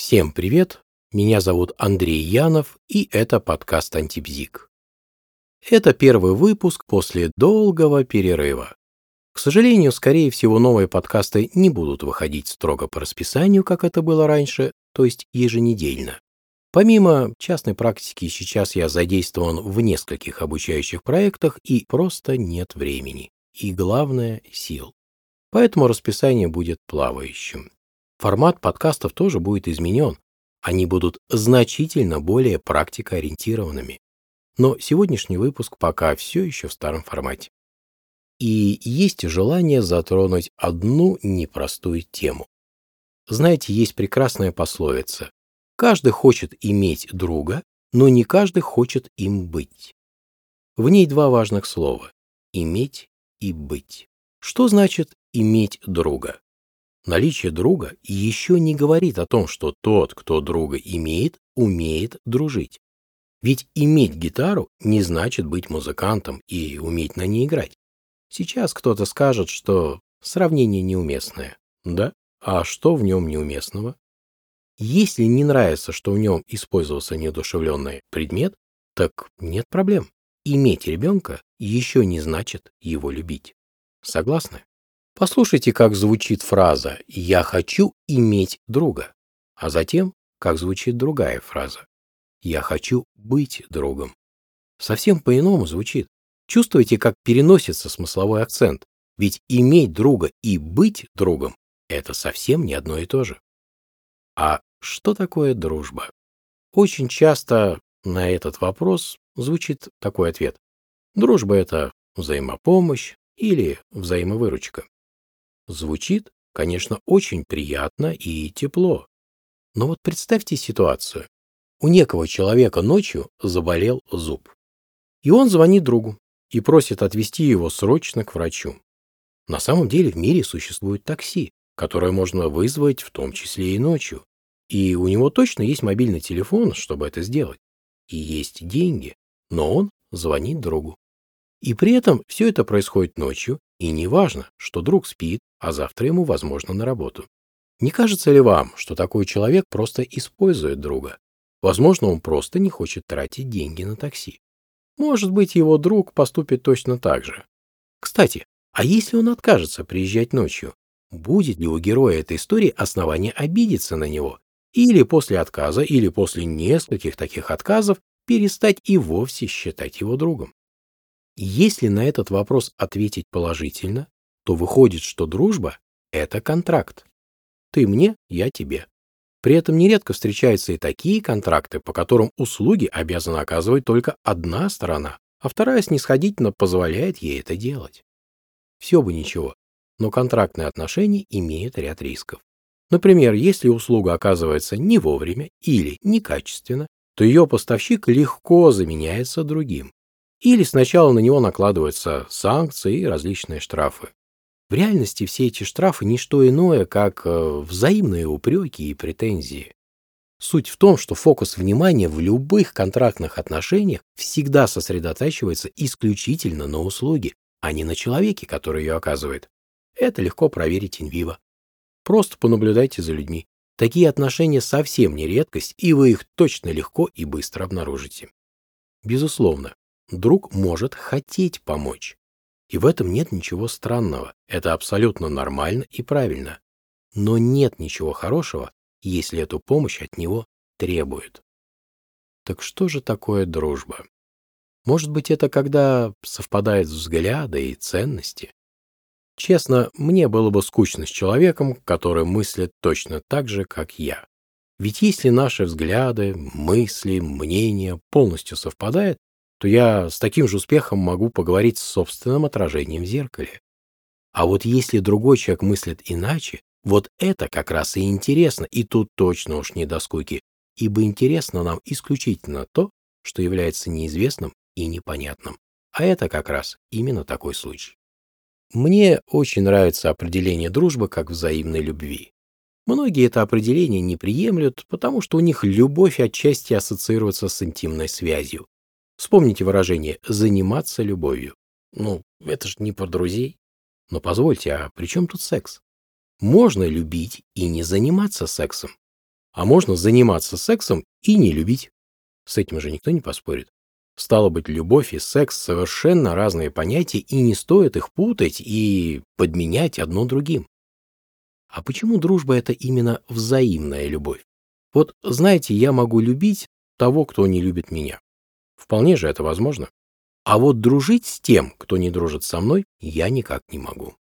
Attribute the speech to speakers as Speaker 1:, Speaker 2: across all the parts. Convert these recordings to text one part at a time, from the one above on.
Speaker 1: Всем привет! Меня зовут Андрей Янов, и это подкаст «Антибзик». Это первый выпуск после долгого перерыва. К сожалению, скорее всего, новые подкасты не будут выходить строго по расписанию, как это было раньше, то есть еженедельно. Помимо частной практики, сейчас я задействован в нескольких обучающих проектах и просто нет времени. И главное – сил. Поэтому расписание будет плавающим. Формат подкастов тоже будет изменен. Они будут значительно более практикоориентированными. Но сегодняшний выпуск пока все еще в старом формате. И есть желание затронуть одну непростую тему. Знаете, есть прекрасная пословица. Каждый хочет иметь друга, но не каждый хочет им быть. В ней два важных слова – иметь и быть. Что значит иметь друга? Наличие друга еще не говорит о том, что тот, кто друга имеет, умеет дружить. Ведь иметь гитару не значит быть музыкантом и уметь на ней играть. Сейчас кто-то скажет, что сравнение неуместное. Да? А что в нем неуместного? Если не нравится, что в нем использовался неодушевленный предмет, так нет проблем. Иметь ребенка еще не значит его любить. Согласны? Послушайте, как звучит фраза «я хочу иметь друга», а затем, как звучит другая фраза «я хочу быть другом». Совсем по-иному звучит. Чувствуете, как переносится смысловой акцент, ведь иметь друга и быть другом – это совсем не одно и то же. А что такое дружба? Очень часто на этот вопрос звучит такой ответ. Дружба – это взаимопомощь или взаимовыручка. Звучит, конечно, очень приятно и тепло. Но вот представьте ситуацию. У некого человека ночью заболел зуб. И он звонит другу и просит отвезти его срочно к врачу. На самом деле в мире существует такси, которое можно вызвать в том числе и ночью. И у него точно есть мобильный телефон, чтобы это сделать. И есть деньги, но он звонит другу. И при этом все это происходит ночью, и не важно, что друг спит, а завтра ему, возможно, на работу. Не кажется ли вам, что такой человек просто использует друга? Возможно, он просто не хочет тратить деньги на такси. Может быть, его друг поступит точно так же. Кстати, а если он откажется приезжать ночью? Будет ли у героя этой истории основания обидеться на него? Или после отказа, или после нескольких таких отказов перестать и вовсе считать его другом? Если на этот вопрос ответить положительно, то выходит, что дружба – это контракт. Ты мне, я тебе. При этом нередко встречаются и такие контракты, по которым услуги обязана оказывать только одна сторона, а вторая снисходительно позволяет ей это делать. Все бы ничего, но контрактные отношения имеют ряд рисков. Например, если услуга оказывается не вовремя или некачественно, то ее поставщик легко заменяется другим. Или сначала на него накладываются санкции и различные штрафы. В реальности все эти штрафы – не что иное, как э, взаимные упреки и претензии. Суть в том, что фокус внимания в любых контрактных отношениях всегда сосредотачивается исключительно на услуге, а не на человеке, который ее оказывает. Это легко проверить инвиво. Просто понаблюдайте за людьми. Такие отношения совсем не редкость, и вы их точно легко и быстро обнаружите. Безусловно, друг может хотеть помочь. И в этом нет ничего странного. Это абсолютно нормально и правильно. Но нет ничего хорошего, если эту помощь от него требуют. Так что же такое дружба? Может быть, это когда совпадают взгляды и ценности? Честно, мне было бы скучно с человеком, который мыслит точно так же, как я. Ведь если наши взгляды, мысли, мнения полностью совпадают, то я с таким же успехом могу поговорить с собственным отражением в зеркале. А вот если другой человек мыслит иначе, вот это как раз и интересно, и тут точно уж не до скуки, ибо интересно нам исключительно то, что является неизвестным и непонятным. А это как раз именно такой случай. Мне очень нравится определение дружбы как взаимной любви. Многие это определение не приемлют, потому что у них любовь отчасти ассоциируется с интимной связью, Вспомните выражение «заниматься любовью». Ну, это же не про друзей. Но позвольте, а при чем тут секс? Можно любить и не заниматься сексом. А можно заниматься сексом и не любить. С этим же никто не поспорит. Стало быть, любовь и секс совершенно разные понятия, и не стоит их путать и подменять одно другим. А почему дружба это именно взаимная любовь? Вот, знаете, я могу любить того, кто не любит меня. Вполне же это возможно. А вот дружить с тем, кто не дружит со мной, я никак не могу.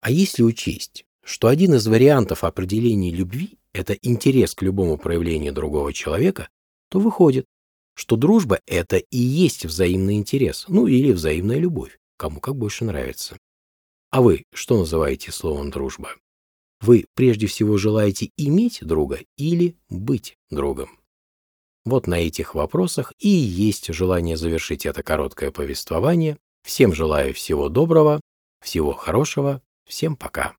Speaker 1: А если учесть, что один из вариантов определения любви – это интерес к любому проявлению другого человека, то выходит, что дружба – это и есть взаимный интерес, ну или взаимная любовь, кому как больше нравится. А вы что называете словом «дружба»? Вы прежде всего желаете иметь друга или быть другом? Вот на этих вопросах и есть желание завершить это короткое повествование. Всем желаю всего доброго, всего хорошего, всем пока.